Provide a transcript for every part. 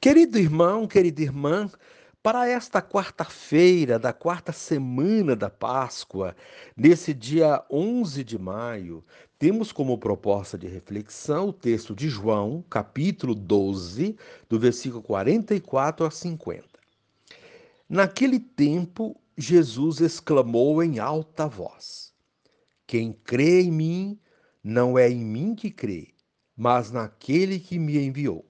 Querido irmão, querida irmã, para esta quarta-feira da quarta semana da Páscoa, nesse dia 11 de maio, temos como proposta de reflexão o texto de João, capítulo 12, do versículo 44 a 50. Naquele tempo, Jesus exclamou em alta voz: Quem crê em mim, não é em mim que crê, mas naquele que me enviou.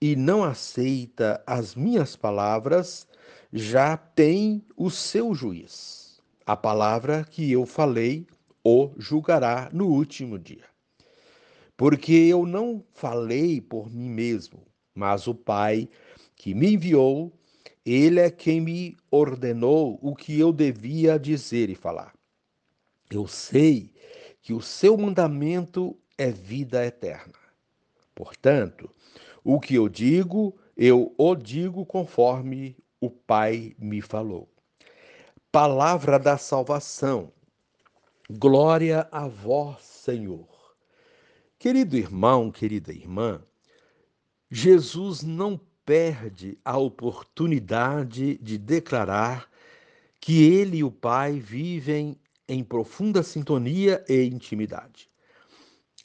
e não aceita as minhas palavras, já tem o seu juiz. A palavra que eu falei o julgará no último dia. Porque eu não falei por mim mesmo, mas o Pai que me enviou, ele é quem me ordenou o que eu devia dizer e falar. Eu sei que o seu mandamento é vida eterna. Portanto, o que eu digo, eu o digo conforme o Pai me falou. Palavra da salvação. Glória a vós, Senhor. Querido irmão, querida irmã, Jesus não perde a oportunidade de declarar que ele e o Pai vivem em profunda sintonia e intimidade.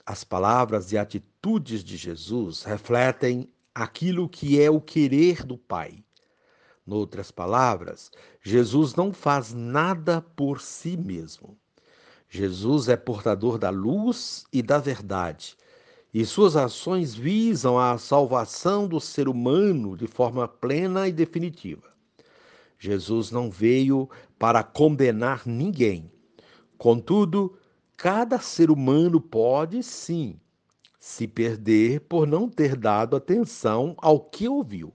As palavras e atitudes de Jesus refletem aquilo que é o querer do Pai. Noutras palavras, Jesus não faz nada por si mesmo. Jesus é portador da luz e da verdade, e suas ações visam a salvação do ser humano de forma plena e definitiva. Jesus não veio para condenar ninguém. Contudo, Cada ser humano pode, sim, se perder por não ter dado atenção ao que ouviu.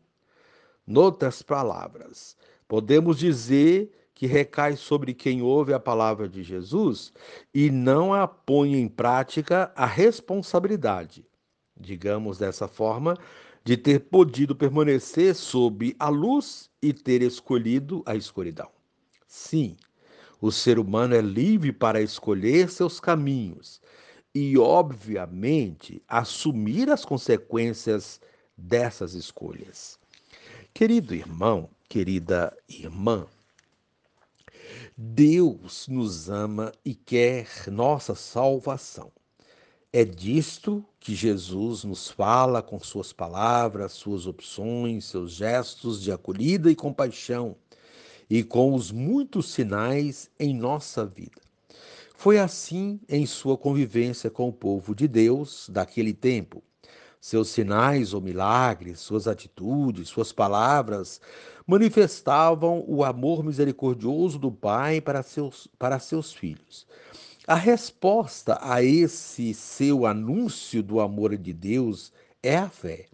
Noutras palavras, podemos dizer que recai sobre quem ouve a palavra de Jesus e não a põe em prática a responsabilidade, digamos dessa forma, de ter podido permanecer sob a luz e ter escolhido a escuridão. Sim, o ser humano é livre para escolher seus caminhos e, obviamente, assumir as consequências dessas escolhas. Querido irmão, querida irmã, Deus nos ama e quer nossa salvação. É disto que Jesus nos fala com suas palavras, suas opções, seus gestos de acolhida e compaixão e com os muitos sinais em nossa vida. Foi assim em sua convivência com o povo de Deus daquele tempo. Seus sinais ou milagres, suas atitudes, suas palavras manifestavam o amor misericordioso do Pai para seus, para seus filhos. A resposta a esse seu anúncio do amor de Deus é a fé.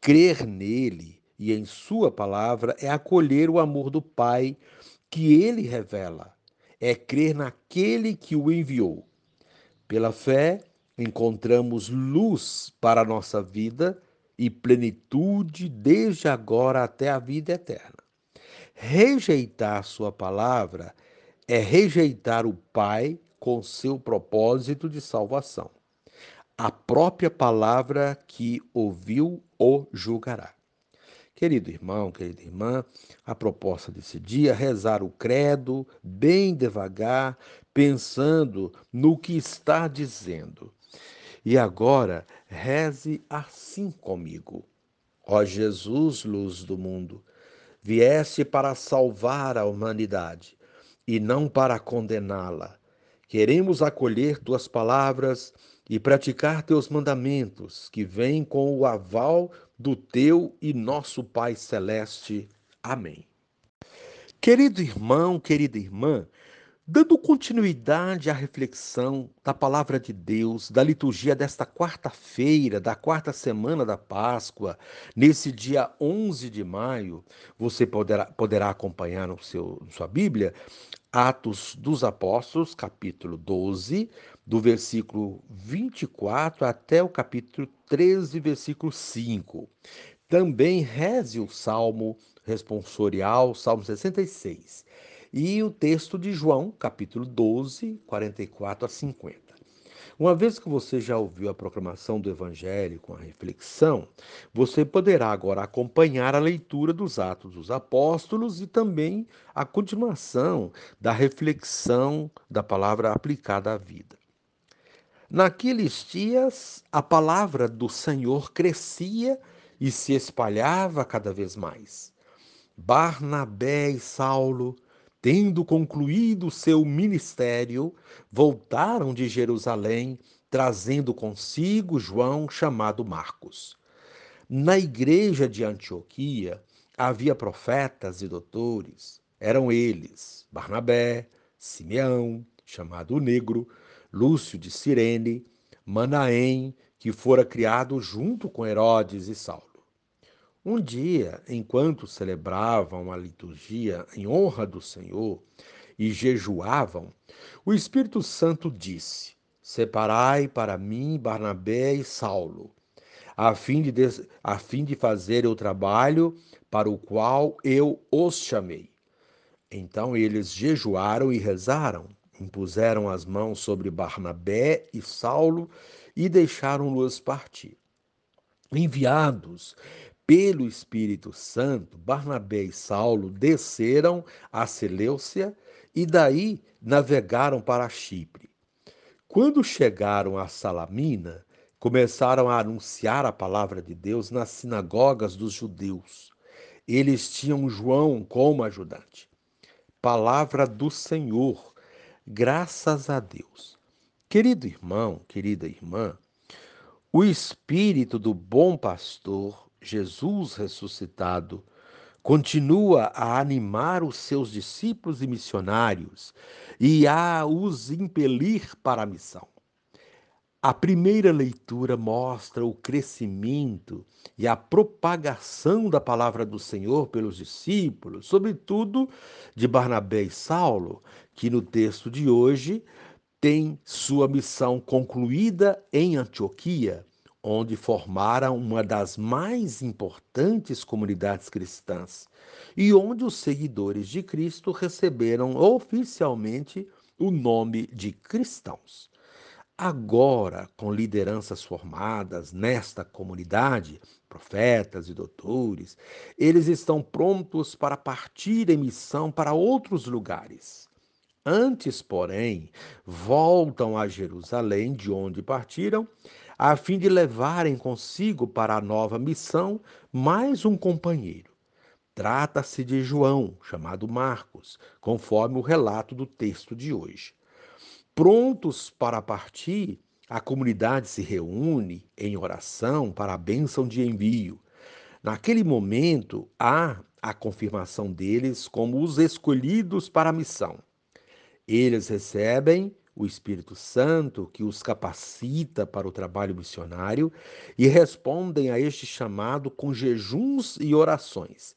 Crer nele e em Sua palavra é acolher o amor do Pai que ele revela, é crer naquele que o enviou. Pela fé, encontramos luz para a nossa vida e plenitude desde agora até a vida eterna. Rejeitar Sua palavra é rejeitar o Pai com seu propósito de salvação. A própria palavra que ouviu o julgará. Querido irmão, querida irmã, a proposta desse dia é rezar o credo bem devagar, pensando no que está dizendo. E agora, reze assim comigo. Ó Jesus, luz do mundo, vieste para salvar a humanidade e não para condená-la. Queremos acolher tuas palavras e praticar teus mandamentos, que vêm com o aval do teu e nosso Pai Celeste. Amém. Querido irmão, querida irmã, Dando continuidade à reflexão da palavra de Deus, da liturgia desta quarta-feira, da quarta semana da Páscoa, nesse dia 11 de maio, você poderá, poderá acompanhar no seu, na sua Bíblia Atos dos Apóstolos, capítulo 12, do versículo 24 até o capítulo 13, versículo 5. Também reze o Salmo responsorial, Salmo 66 e o texto de João, capítulo 12, 44 a 50. Uma vez que você já ouviu a proclamação do Evangelho com a reflexão, você poderá agora acompanhar a leitura dos Atos dos Apóstolos e também a continuação da reflexão da palavra aplicada à vida. Naqueles dias, a palavra do Senhor crescia e se espalhava cada vez mais. Barnabé e Saulo tendo concluído seu ministério, voltaram de Jerusalém, trazendo consigo João, chamado Marcos. Na igreja de Antioquia havia profetas e doutores. Eram eles Barnabé, Simeão, chamado Negro, Lúcio de Cirene, Manaém, que fora criado junto com Herodes e Saulo. Um dia, enquanto celebravam a liturgia em honra do Senhor e jejuavam, o Espírito Santo disse: Separai para mim Barnabé e Saulo, a fim de, a fim de fazer o trabalho para o qual eu os chamei. Então eles jejuaram e rezaram, impuseram as mãos sobre Barnabé e Saulo e deixaram-los partir. Enviados pelo Espírito Santo, Barnabé e Saulo desceram a Seleucia e daí navegaram para Chipre. Quando chegaram a Salamina, começaram a anunciar a palavra de Deus nas sinagogas dos judeus. Eles tinham João como ajudante. Palavra do Senhor, graças a Deus. Querido irmão, querida irmã, o espírito do bom pastor Jesus ressuscitado, continua a animar os seus discípulos e missionários e a os impelir para a missão. A primeira leitura mostra o crescimento e a propagação da palavra do Senhor pelos discípulos, sobretudo de Barnabé e Saulo, que no texto de hoje tem sua missão concluída em Antioquia onde formaram uma das mais importantes comunidades cristãs e onde os seguidores de Cristo receberam oficialmente o nome de cristãos. Agora, com lideranças formadas nesta comunidade, profetas e doutores, eles estão prontos para partir em missão para outros lugares. Antes, porém, voltam a Jerusalém, de onde partiram, a fim de levarem consigo para a nova missão mais um companheiro. Trata-se de João, chamado Marcos, conforme o relato do texto de hoje. Prontos para partir, a comunidade se reúne em oração para a bênção de envio. Naquele momento, há a confirmação deles como os escolhidos para a missão. Eles recebem o Espírito Santo, que os capacita para o trabalho missionário, e respondem a este chamado com jejuns e orações.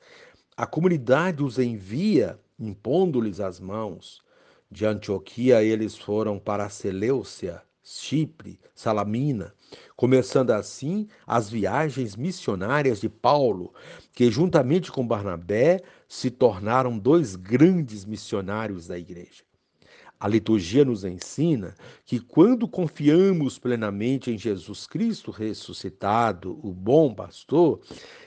A comunidade os envia, impondo-lhes as mãos. De Antioquia, eles foram para Seleucia, Chipre, Salamina, começando assim as viagens missionárias de Paulo, que juntamente com Barnabé se tornaram dois grandes missionários da igreja. A liturgia nos ensina que quando confiamos plenamente em Jesus Cristo ressuscitado, o bom pastor,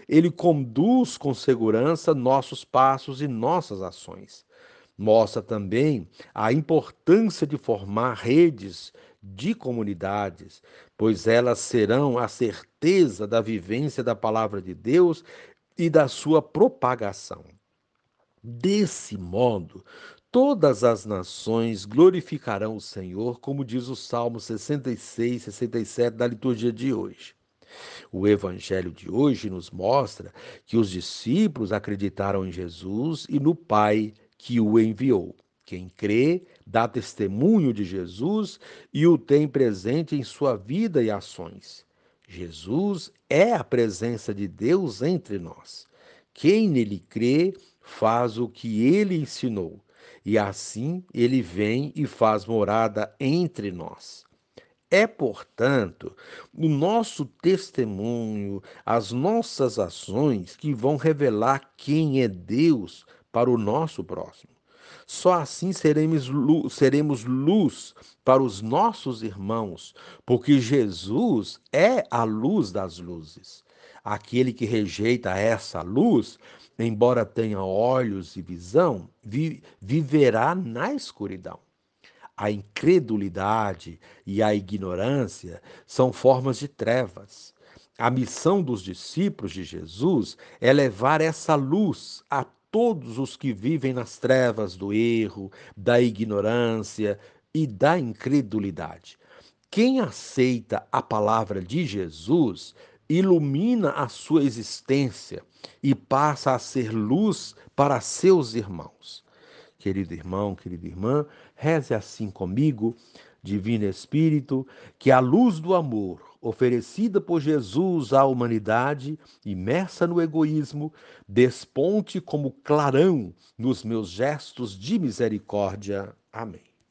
ele conduz com segurança nossos passos e nossas ações. Mostra também a importância de formar redes de comunidades, pois elas serão a certeza da vivência da palavra de Deus e da sua propagação. Desse modo, Todas as nações glorificarão o Senhor, como diz o Salmo 66, 67 da liturgia de hoje. O evangelho de hoje nos mostra que os discípulos acreditaram em Jesus e no Pai que o enviou. Quem crê, dá testemunho de Jesus e o tem presente em sua vida e ações. Jesus é a presença de Deus entre nós. Quem nele crê, faz o que ele ensinou, e assim ele vem e faz morada entre nós. É, portanto, o nosso testemunho, as nossas ações que vão revelar quem é Deus para o nosso próximo. Só assim seremos luz, seremos luz para os nossos irmãos, porque Jesus é a luz das luzes. Aquele que rejeita essa luz, embora tenha olhos e visão, vi, viverá na escuridão. A incredulidade e a ignorância são formas de trevas. A missão dos discípulos de Jesus é levar essa luz a todos os que vivem nas trevas do erro, da ignorância e da incredulidade. Quem aceita a palavra de Jesus ilumina a sua existência e passa a ser luz para seus irmãos. Querido irmão, querida irmã, reze assim comigo, Divino Espírito, que a luz do amor oferecida por Jesus à humanidade, imersa no egoísmo, desponte como clarão nos meus gestos de misericórdia. Amém.